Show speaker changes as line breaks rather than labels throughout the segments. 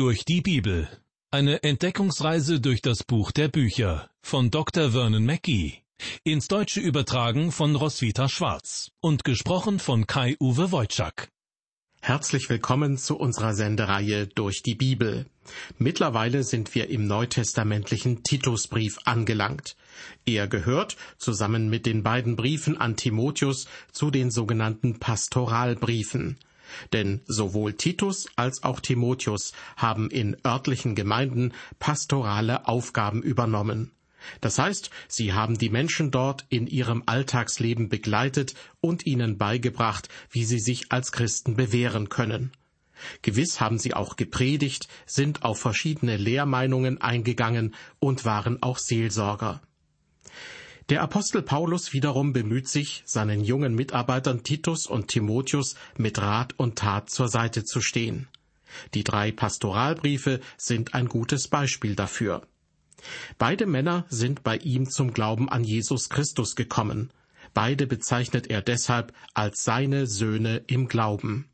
Durch die Bibel. Eine Entdeckungsreise durch das Buch der Bücher von Dr. Vernon Mackey. Ins Deutsche übertragen von Roswitha Schwarz und gesprochen von Kai-Uwe Wojczak.
Herzlich willkommen zu unserer Sendereihe durch die Bibel. Mittlerweile sind wir im neutestamentlichen Titusbrief angelangt. Er gehört, zusammen mit den beiden Briefen an Timotheus, zu den sogenannten Pastoralbriefen. Denn sowohl Titus als auch Timotheus haben in örtlichen Gemeinden pastorale Aufgaben übernommen. Das heißt, sie haben die Menschen dort in ihrem Alltagsleben begleitet und ihnen beigebracht, wie sie sich als Christen bewähren können. Gewiss haben sie auch gepredigt, sind auf verschiedene Lehrmeinungen eingegangen und waren auch Seelsorger. Der Apostel Paulus wiederum bemüht sich, seinen jungen Mitarbeitern Titus und Timotheus mit Rat und Tat zur Seite zu stehen. Die drei Pastoralbriefe sind ein gutes Beispiel dafür. Beide Männer sind bei ihm zum Glauben an Jesus Christus gekommen. Beide bezeichnet er deshalb als seine Söhne im Glauben.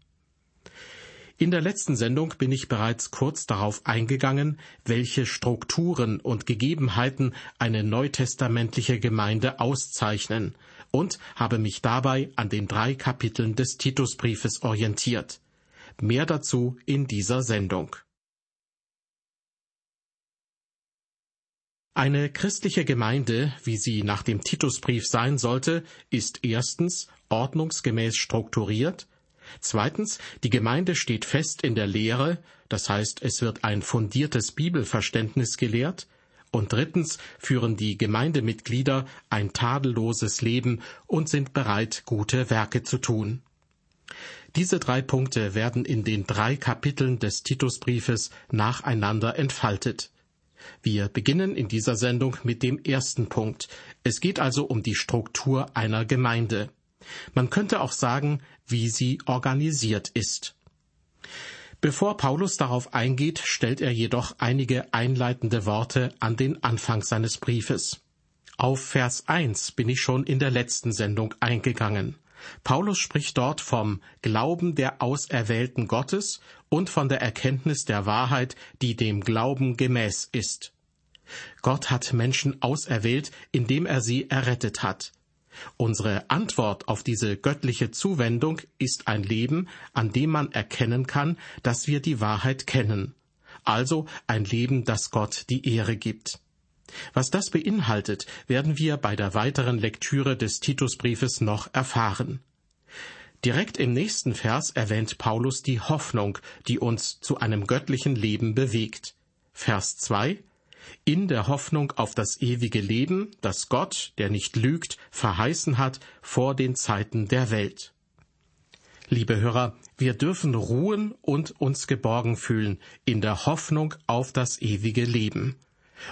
In der letzten Sendung bin ich bereits kurz darauf eingegangen, welche Strukturen und Gegebenheiten eine neutestamentliche Gemeinde auszeichnen und habe mich dabei an den drei Kapiteln des Titusbriefes orientiert. Mehr dazu in dieser Sendung. Eine christliche Gemeinde, wie sie nach dem Titusbrief sein sollte, ist erstens ordnungsgemäß strukturiert, zweitens die Gemeinde steht fest in der Lehre, das heißt es wird ein fundiertes Bibelverständnis gelehrt, und drittens führen die Gemeindemitglieder ein tadelloses Leben und sind bereit, gute Werke zu tun. Diese drei Punkte werden in den drei Kapiteln des Titusbriefes nacheinander entfaltet. Wir beginnen in dieser Sendung mit dem ersten Punkt. Es geht also um die Struktur einer Gemeinde. Man könnte auch sagen, wie sie organisiert ist. Bevor Paulus darauf eingeht, stellt er jedoch einige einleitende Worte an den Anfang seines Briefes. Auf Vers 1 bin ich schon in der letzten Sendung eingegangen. Paulus spricht dort vom Glauben der Auserwählten Gottes und von der Erkenntnis der Wahrheit, die dem Glauben gemäß ist. Gott hat Menschen auserwählt, indem er sie errettet hat. Unsere Antwort auf diese göttliche Zuwendung ist ein Leben, an dem man erkennen kann, dass wir die Wahrheit kennen. Also ein Leben, das Gott die Ehre gibt. Was das beinhaltet, werden wir bei der weiteren Lektüre des Titusbriefes noch erfahren. Direkt im nächsten Vers erwähnt Paulus die Hoffnung, die uns zu einem göttlichen Leben bewegt. Vers 2 In der Hoffnung auf das ewige Leben, das Gott, der nicht lügt, verheißen hat vor den Zeiten der Welt. Liebe Hörer, wir dürfen ruhen und uns geborgen fühlen in der Hoffnung auf das ewige Leben.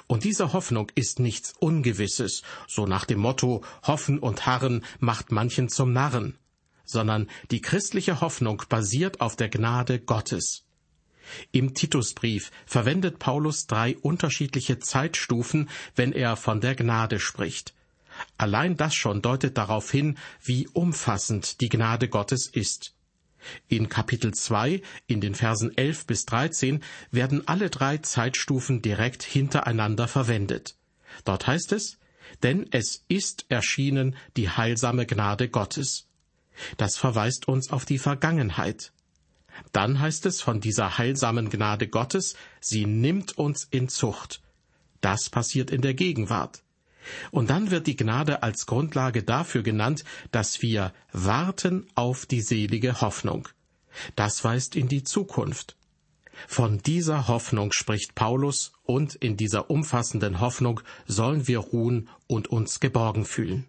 Und diese Hoffnung ist nichts Ungewisses, so nach dem Motto Hoffen und Harren macht manchen zum Narren, sondern die christliche Hoffnung basiert auf der Gnade Gottes. Im Titusbrief verwendet Paulus drei unterschiedliche Zeitstufen, wenn er von der Gnade spricht. Allein das schon deutet darauf hin, wie umfassend die Gnade Gottes ist. In Kapitel 2, in den Versen 11 bis 13, werden alle drei Zeitstufen direkt hintereinander verwendet. Dort heißt es, denn es ist erschienen die heilsame Gnade Gottes. Das verweist uns auf die Vergangenheit. Dann heißt es von dieser heilsamen Gnade Gottes, sie nimmt uns in Zucht. Das passiert in der Gegenwart. Und dann wird die Gnade als Grundlage dafür genannt, dass wir warten auf die selige Hoffnung. Das weist in die Zukunft. Von dieser Hoffnung spricht Paulus, und in dieser umfassenden Hoffnung sollen wir ruhen und uns geborgen fühlen.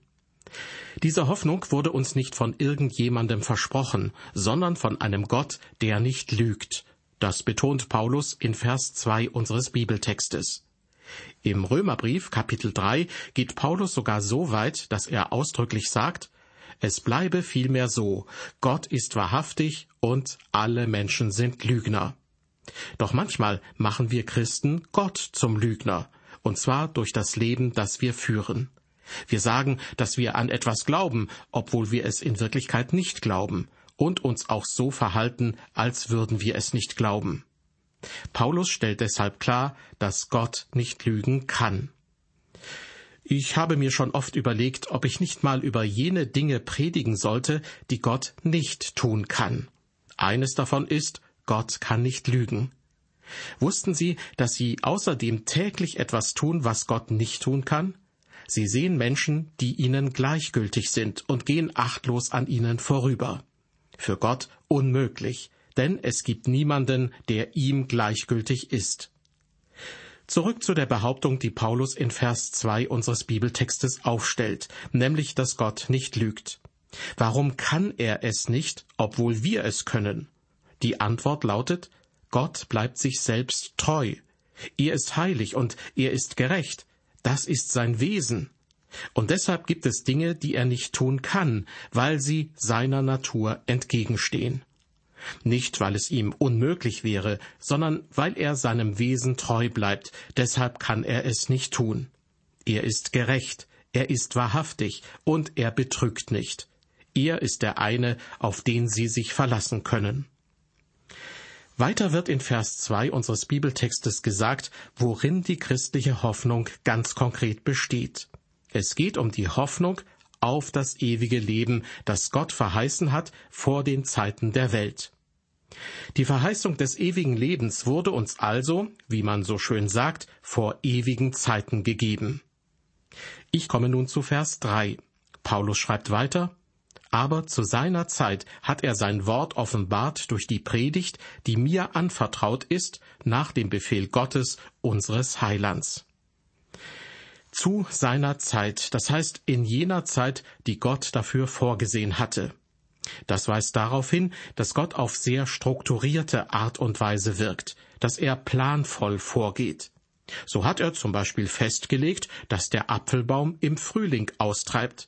Diese Hoffnung wurde uns nicht von irgendjemandem versprochen, sondern von einem Gott, der nicht lügt. Das betont Paulus in Vers 2 unseres Bibeltextes. Im Römerbrief Kapitel 3 geht Paulus sogar so weit, dass er ausdrücklich sagt, es bleibe vielmehr so, Gott ist wahrhaftig und alle Menschen sind Lügner. Doch manchmal machen wir Christen Gott zum Lügner, und zwar durch das Leben, das wir führen. Wir sagen, dass wir an etwas glauben, obwohl wir es in Wirklichkeit nicht glauben, und uns auch so verhalten, als würden wir es nicht glauben. Paulus stellt deshalb klar, dass Gott nicht lügen kann. Ich habe mir schon oft überlegt, ob ich nicht mal über jene Dinge predigen sollte, die Gott nicht tun kann. Eines davon ist, Gott kann nicht lügen. Wussten Sie, dass Sie außerdem täglich etwas tun, was Gott nicht tun kann? Sie sehen Menschen, die Ihnen gleichgültig sind und gehen achtlos an Ihnen vorüber. Für Gott unmöglich, denn es gibt niemanden, der ihm gleichgültig ist. Zurück zu der Behauptung, die Paulus in Vers 2 unseres Bibeltextes aufstellt, nämlich, dass Gott nicht lügt. Warum kann er es nicht, obwohl wir es können? Die Antwort lautet, Gott bleibt sich selbst treu. Er ist heilig und er ist gerecht. Das ist sein Wesen. Und deshalb gibt es Dinge, die er nicht tun kann, weil sie seiner Natur entgegenstehen. Nicht, weil es ihm unmöglich wäre, sondern weil er seinem Wesen treu bleibt, deshalb kann er es nicht tun. Er ist gerecht, er ist wahrhaftig und er betrügt nicht. Er ist der eine, auf den Sie sich verlassen können. Weiter wird in Vers 2 unseres Bibeltextes gesagt, worin die christliche Hoffnung ganz konkret besteht. Es geht um die Hoffnung auf das ewige Leben, das Gott verheißen hat vor den Zeiten der Welt. Die Verheißung des ewigen Lebens wurde uns also, wie man so schön sagt, vor ewigen Zeiten gegeben. Ich komme nun zu Vers 3. Paulus schreibt weiter, aber zu seiner Zeit hat er sein Wort offenbart durch die Predigt, die mir anvertraut ist, nach dem Befehl Gottes, unseres Heilands. Zu seiner Zeit, das heißt in jener Zeit, die Gott dafür vorgesehen hatte. Das weist darauf hin, dass Gott auf sehr strukturierte Art und Weise wirkt, dass er planvoll vorgeht. So hat er zum Beispiel festgelegt, dass der Apfelbaum im Frühling austreibt.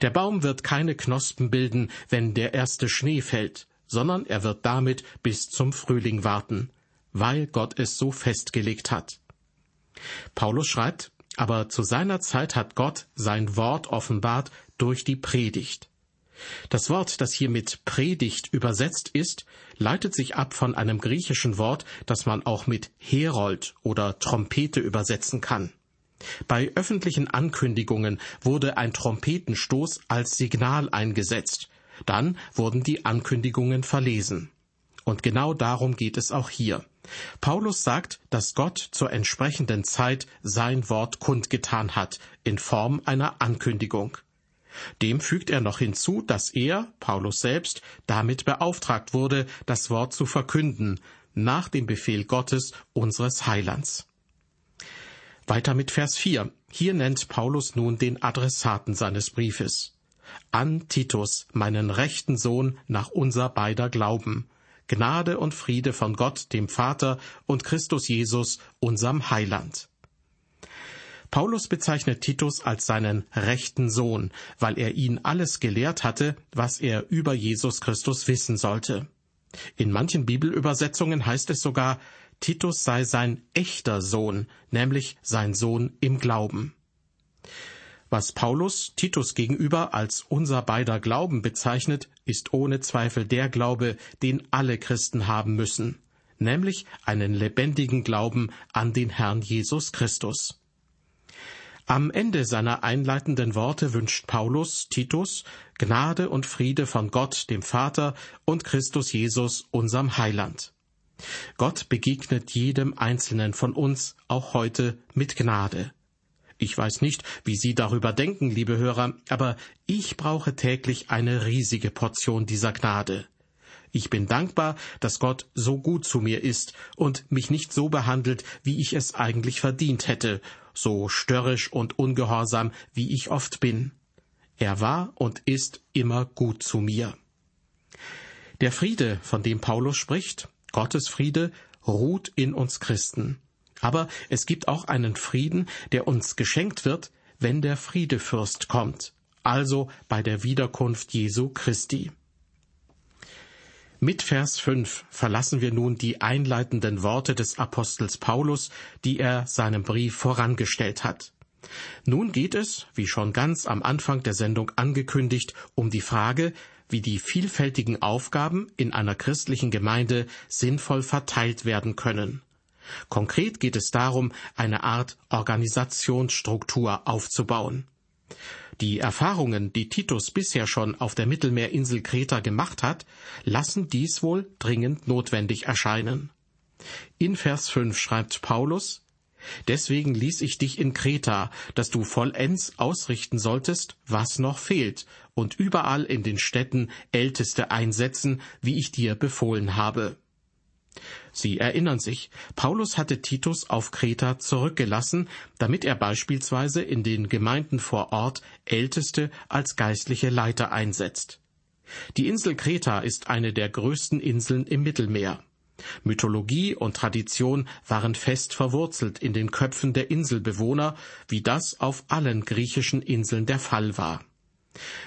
Der Baum wird keine Knospen bilden, wenn der erste Schnee fällt, sondern er wird damit bis zum Frühling warten, weil Gott es so festgelegt hat. Paulus schreibt, aber zu seiner Zeit hat Gott sein Wort offenbart durch die Predigt. Das Wort, das hier mit Predigt übersetzt ist, leitet sich ab von einem griechischen Wort, das man auch mit Herold oder Trompete übersetzen kann. Bei öffentlichen Ankündigungen wurde ein Trompetenstoß als Signal eingesetzt. Dann wurden die Ankündigungen verlesen. Und genau darum geht es auch hier. Paulus sagt, dass Gott zur entsprechenden Zeit sein Wort kundgetan hat, in Form einer Ankündigung. Dem fügt er noch hinzu, dass er, Paulus selbst, damit beauftragt wurde, das Wort zu verkünden, nach dem Befehl Gottes, unseres Heilands. Weiter mit Vers 4. Hier nennt Paulus nun den Adressaten seines Briefes. An Titus, meinen rechten Sohn nach unser beider Glauben. Gnade und Friede von Gott, dem Vater und Christus Jesus, unserem Heiland. Paulus bezeichnet Titus als seinen rechten Sohn, weil er ihn alles gelehrt hatte, was er über Jesus Christus wissen sollte. In manchen Bibelübersetzungen heißt es sogar, Titus sei sein echter Sohn, nämlich sein Sohn im Glauben. Was Paulus Titus gegenüber als unser beider Glauben bezeichnet, ist ohne Zweifel der Glaube, den alle Christen haben müssen, nämlich einen lebendigen Glauben an den Herrn Jesus Christus. Am Ende seiner einleitenden Worte wünscht Paulus Titus Gnade und Friede von Gott, dem Vater und Christus Jesus, unserem Heiland. Gott begegnet jedem Einzelnen von uns auch heute mit Gnade. Ich weiß nicht, wie Sie darüber denken, liebe Hörer, aber ich brauche täglich eine riesige Portion dieser Gnade. Ich bin dankbar, dass Gott so gut zu mir ist und mich nicht so behandelt, wie ich es eigentlich verdient hätte so störrisch und ungehorsam, wie ich oft bin. Er war und ist immer gut zu mir. Der Friede, von dem Paulus spricht, Gottes Friede, ruht in uns Christen. Aber es gibt auch einen Frieden, der uns geschenkt wird, wenn der Friedefürst kommt, also bei der Wiederkunft Jesu Christi. Mit Vers 5 verlassen wir nun die einleitenden Worte des Apostels Paulus, die er seinem Brief vorangestellt hat. Nun geht es, wie schon ganz am Anfang der Sendung angekündigt, um die Frage, wie die vielfältigen Aufgaben in einer christlichen Gemeinde sinnvoll verteilt werden können. Konkret geht es darum, eine Art Organisationsstruktur aufzubauen. Die Erfahrungen, die Titus bisher schon auf der Mittelmeerinsel Kreta gemacht hat, lassen dies wohl dringend notwendig erscheinen. In Vers 5 schreibt Paulus, Deswegen ließ ich dich in Kreta, dass du vollends ausrichten solltest, was noch fehlt, und überall in den Städten Älteste einsetzen, wie ich dir befohlen habe. Sie erinnern sich, Paulus hatte Titus auf Kreta zurückgelassen, damit er beispielsweise in den Gemeinden vor Ort Älteste als geistliche Leiter einsetzt. Die Insel Kreta ist eine der größten Inseln im Mittelmeer. Mythologie und Tradition waren fest verwurzelt in den Köpfen der Inselbewohner, wie das auf allen griechischen Inseln der Fall war.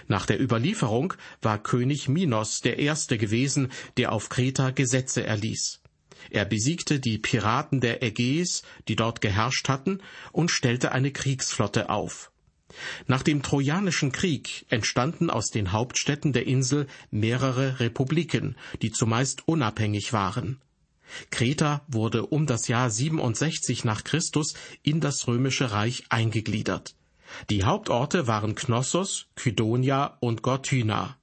Nach der Überlieferung war König Minos der Erste gewesen, der auf Kreta Gesetze erließ. Er besiegte die Piraten der Ägäis, die dort geherrscht hatten, und stellte eine Kriegsflotte auf. Nach dem Trojanischen Krieg entstanden aus den Hauptstädten der Insel mehrere Republiken, die zumeist unabhängig waren. Kreta wurde um das Jahr 67 nach Christus in das römische Reich eingegliedert. Die Hauptorte waren Knossos, Kydonia und Gortyna.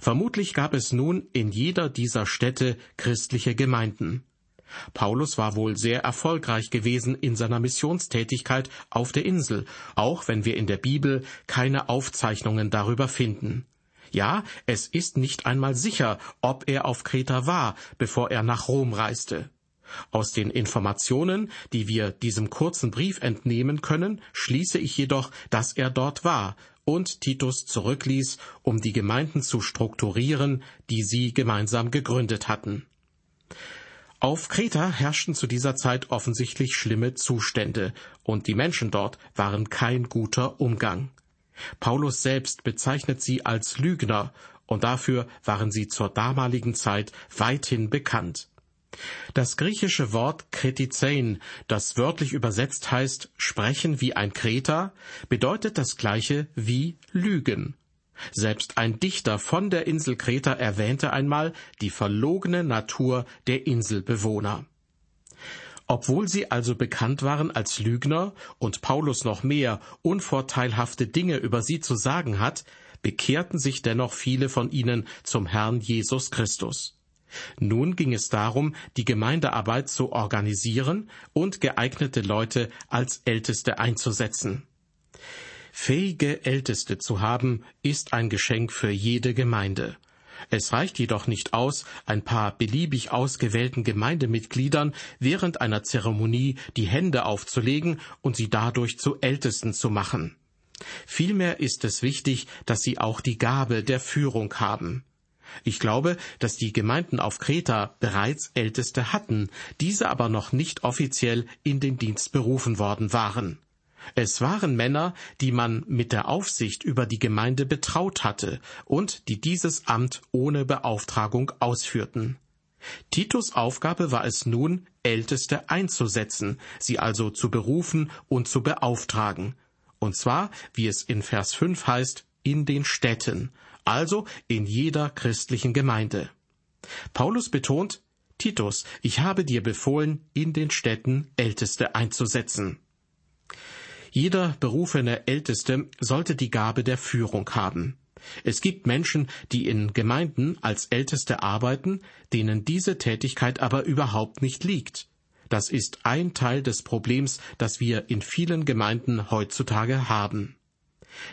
Vermutlich gab es nun in jeder dieser Städte christliche Gemeinden. Paulus war wohl sehr erfolgreich gewesen in seiner Missionstätigkeit auf der Insel, auch wenn wir in der Bibel keine Aufzeichnungen darüber finden. Ja, es ist nicht einmal sicher, ob er auf Kreta war, bevor er nach Rom reiste. Aus den Informationen, die wir diesem kurzen Brief entnehmen können, schließe ich jedoch, dass er dort war und Titus zurückließ, um die Gemeinden zu strukturieren, die sie gemeinsam gegründet hatten. Auf Kreta herrschten zu dieser Zeit offensichtlich schlimme Zustände, und die Menschen dort waren kein guter Umgang. Paulus selbst bezeichnet sie als Lügner, und dafür waren sie zur damaligen Zeit weithin bekannt. Das griechische Wort kretizein, das wörtlich übersetzt heißt sprechen wie ein Kreter, bedeutet das gleiche wie lügen. Selbst ein Dichter von der Insel Kreta erwähnte einmal die verlogene Natur der Inselbewohner. Obwohl sie also bekannt waren als Lügner und Paulus noch mehr unvorteilhafte Dinge über sie zu sagen hat, bekehrten sich dennoch viele von ihnen zum Herrn Jesus Christus. Nun ging es darum, die Gemeindearbeit zu organisieren und geeignete Leute als Älteste einzusetzen. Fähige Älteste zu haben, ist ein Geschenk für jede Gemeinde. Es reicht jedoch nicht aus, ein paar beliebig ausgewählten Gemeindemitgliedern während einer Zeremonie die Hände aufzulegen und sie dadurch zu Ältesten zu machen. Vielmehr ist es wichtig, dass sie auch die Gabe der Führung haben. Ich glaube, dass die Gemeinden auf Kreta bereits Älteste hatten, diese aber noch nicht offiziell in den Dienst berufen worden waren. Es waren Männer, die man mit der Aufsicht über die Gemeinde betraut hatte und die dieses Amt ohne Beauftragung ausführten. Titus Aufgabe war es nun, Älteste einzusetzen, sie also zu berufen und zu beauftragen. Und zwar, wie es in Vers 5 heißt, in den Städten, also in jeder christlichen Gemeinde. Paulus betont, Titus, ich habe dir befohlen, in den Städten Älteste einzusetzen. Jeder berufene Älteste sollte die Gabe der Führung haben. Es gibt Menschen, die in Gemeinden als Älteste arbeiten, denen diese Tätigkeit aber überhaupt nicht liegt. Das ist ein Teil des Problems, das wir in vielen Gemeinden heutzutage haben.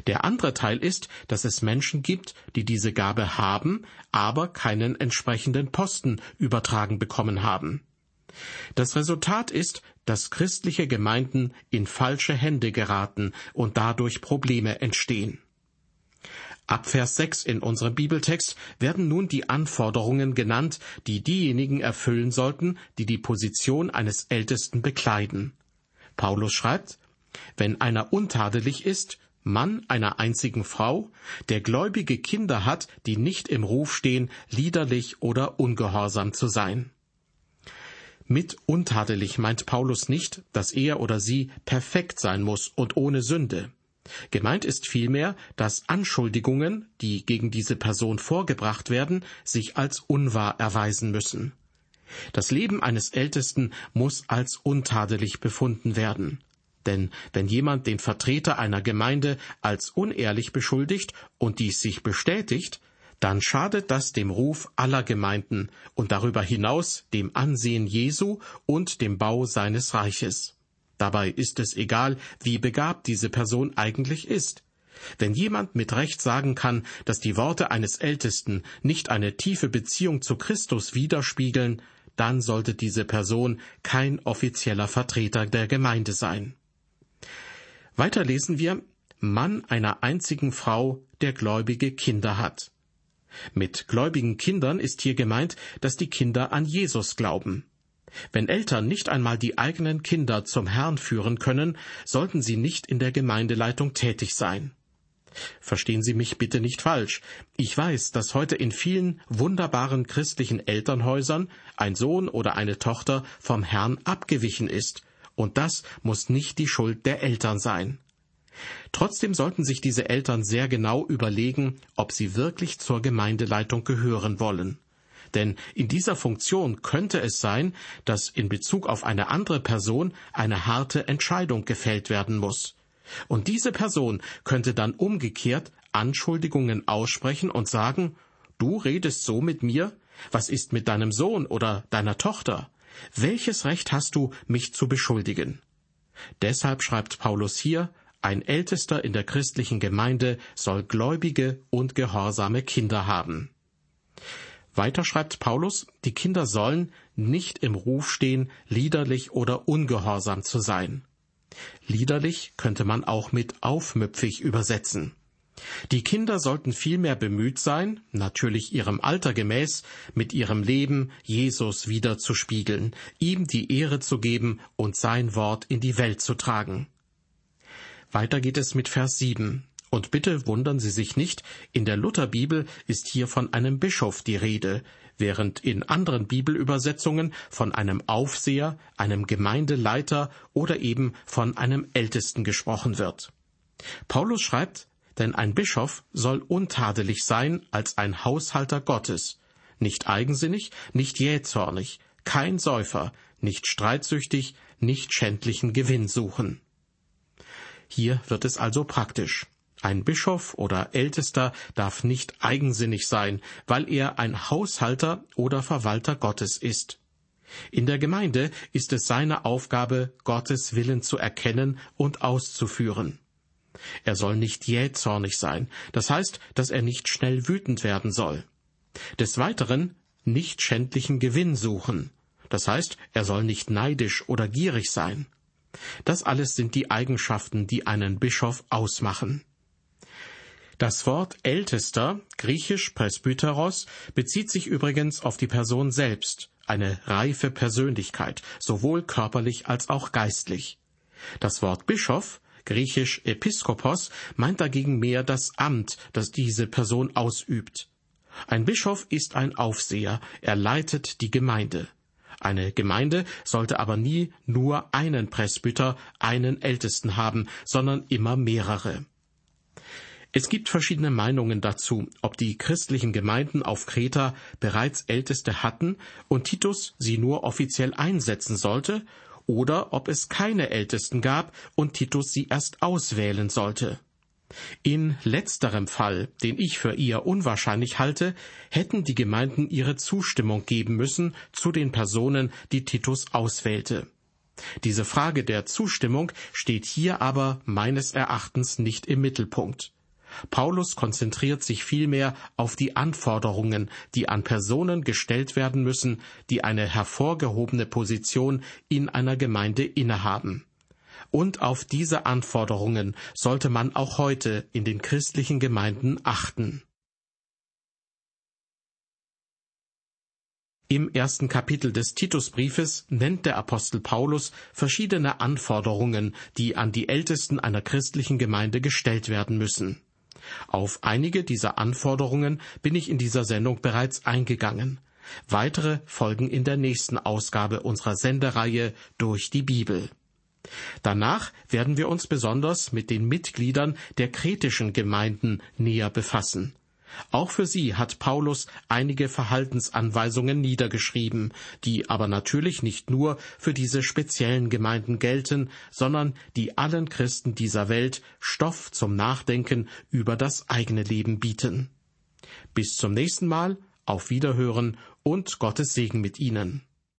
Der andere Teil ist, dass es Menschen gibt, die diese Gabe haben, aber keinen entsprechenden Posten übertragen bekommen haben. Das Resultat ist, dass christliche Gemeinden in falsche Hände geraten und dadurch Probleme entstehen. Ab Vers 6 in unserem Bibeltext werden nun die Anforderungen genannt, die diejenigen erfüllen sollten, die die Position eines Ältesten bekleiden. Paulus schreibt, wenn einer untadelig ist, Mann einer einzigen Frau, der gläubige Kinder hat, die nicht im Ruf stehen, liederlich oder ungehorsam zu sein. Mit untadelig meint Paulus nicht, dass er oder sie perfekt sein muss und ohne Sünde. Gemeint ist vielmehr, dass Anschuldigungen, die gegen diese Person vorgebracht werden, sich als unwahr erweisen müssen. Das Leben eines Ältesten muss als untadelig befunden werden. Denn wenn jemand den Vertreter einer Gemeinde als unehrlich beschuldigt und dies sich bestätigt, dann schadet das dem Ruf aller Gemeinden und darüber hinaus dem Ansehen Jesu und dem Bau seines Reiches. Dabei ist es egal, wie begabt diese Person eigentlich ist. Wenn jemand mit Recht sagen kann, dass die Worte eines Ältesten nicht eine tiefe Beziehung zu Christus widerspiegeln, dann sollte diese Person kein offizieller Vertreter der Gemeinde sein. Weiter lesen wir Mann einer einzigen Frau, der gläubige Kinder hat. Mit gläubigen Kindern ist hier gemeint, dass die Kinder an Jesus glauben. Wenn Eltern nicht einmal die eigenen Kinder zum Herrn führen können, sollten sie nicht in der Gemeindeleitung tätig sein. Verstehen Sie mich bitte nicht falsch. Ich weiß, dass heute in vielen wunderbaren christlichen Elternhäusern ein Sohn oder eine Tochter vom Herrn abgewichen ist, und das muss nicht die Schuld der Eltern sein. Trotzdem sollten sich diese Eltern sehr genau überlegen, ob sie wirklich zur Gemeindeleitung gehören wollen. Denn in dieser Funktion könnte es sein, dass in Bezug auf eine andere Person eine harte Entscheidung gefällt werden muss. Und diese Person könnte dann umgekehrt Anschuldigungen aussprechen und sagen, du redest so mit mir? Was ist mit deinem Sohn oder deiner Tochter? Welches Recht hast du, mich zu beschuldigen? Deshalb schreibt Paulus hier, ein Ältester in der christlichen Gemeinde soll gläubige und gehorsame Kinder haben. Weiter schreibt Paulus, die Kinder sollen nicht im Ruf stehen, liederlich oder ungehorsam zu sein. Liederlich könnte man auch mit aufmüpfig übersetzen. Die Kinder sollten vielmehr bemüht sein, natürlich ihrem Alter gemäß, mit ihrem Leben Jesus wiederzuspiegeln, ihm die Ehre zu geben und sein Wort in die Welt zu tragen. Weiter geht es mit Vers 7. Und bitte wundern Sie sich nicht, in der Lutherbibel ist hier von einem Bischof die Rede, während in anderen Bibelübersetzungen von einem Aufseher, einem Gemeindeleiter oder eben von einem Ältesten gesprochen wird. Paulus schreibt, denn ein Bischof soll untadelig sein als ein Haushalter Gottes, nicht eigensinnig, nicht jähzornig, kein Säufer, nicht streitsüchtig, nicht schändlichen Gewinn suchen. Hier wird es also praktisch. Ein Bischof oder Ältester darf nicht eigensinnig sein, weil er ein Haushalter oder Verwalter Gottes ist. In der Gemeinde ist es seine Aufgabe, Gottes Willen zu erkennen und auszuführen. Er soll nicht jähzornig sein, das heißt, dass er nicht schnell wütend werden soll. Des Weiteren nicht schändlichen Gewinn suchen, das heißt, er soll nicht neidisch oder gierig sein. Das alles sind die Eigenschaften, die einen Bischof ausmachen. Das Wort Ältester, griechisch Presbyteros, bezieht sich übrigens auf die Person selbst, eine reife Persönlichkeit, sowohl körperlich als auch geistlich. Das Wort Bischof, griechisch Episkopos, meint dagegen mehr das Amt, das diese Person ausübt. Ein Bischof ist ein Aufseher, er leitet die Gemeinde. Eine Gemeinde sollte aber nie nur einen Presbyter, einen Ältesten haben, sondern immer mehrere. Es gibt verschiedene Meinungen dazu, ob die christlichen Gemeinden auf Kreta bereits Älteste hatten und Titus sie nur offiziell einsetzen sollte, oder ob es keine Ältesten gab und Titus sie erst auswählen sollte. In letzterem Fall, den ich für eher unwahrscheinlich halte, hätten die Gemeinden ihre Zustimmung geben müssen zu den Personen, die Titus auswählte. Diese Frage der Zustimmung steht hier aber meines Erachtens nicht im Mittelpunkt. Paulus konzentriert sich vielmehr auf die Anforderungen, die an Personen gestellt werden müssen, die eine hervorgehobene Position in einer Gemeinde innehaben. Und auf diese Anforderungen sollte man auch heute in den christlichen Gemeinden achten. Im ersten Kapitel des Titusbriefes nennt der Apostel Paulus verschiedene Anforderungen, die an die Ältesten einer christlichen Gemeinde gestellt werden müssen. Auf einige dieser Anforderungen bin ich in dieser Sendung bereits eingegangen. Weitere folgen in der nächsten Ausgabe unserer Sendereihe durch die Bibel. Danach werden wir uns besonders mit den Mitgliedern der kretischen Gemeinden näher befassen. Auch für sie hat Paulus einige Verhaltensanweisungen niedergeschrieben, die aber natürlich nicht nur für diese speziellen Gemeinden gelten, sondern die allen Christen dieser Welt Stoff zum Nachdenken über das eigene Leben bieten. Bis zum nächsten Mal, auf Wiederhören und Gottes Segen mit Ihnen.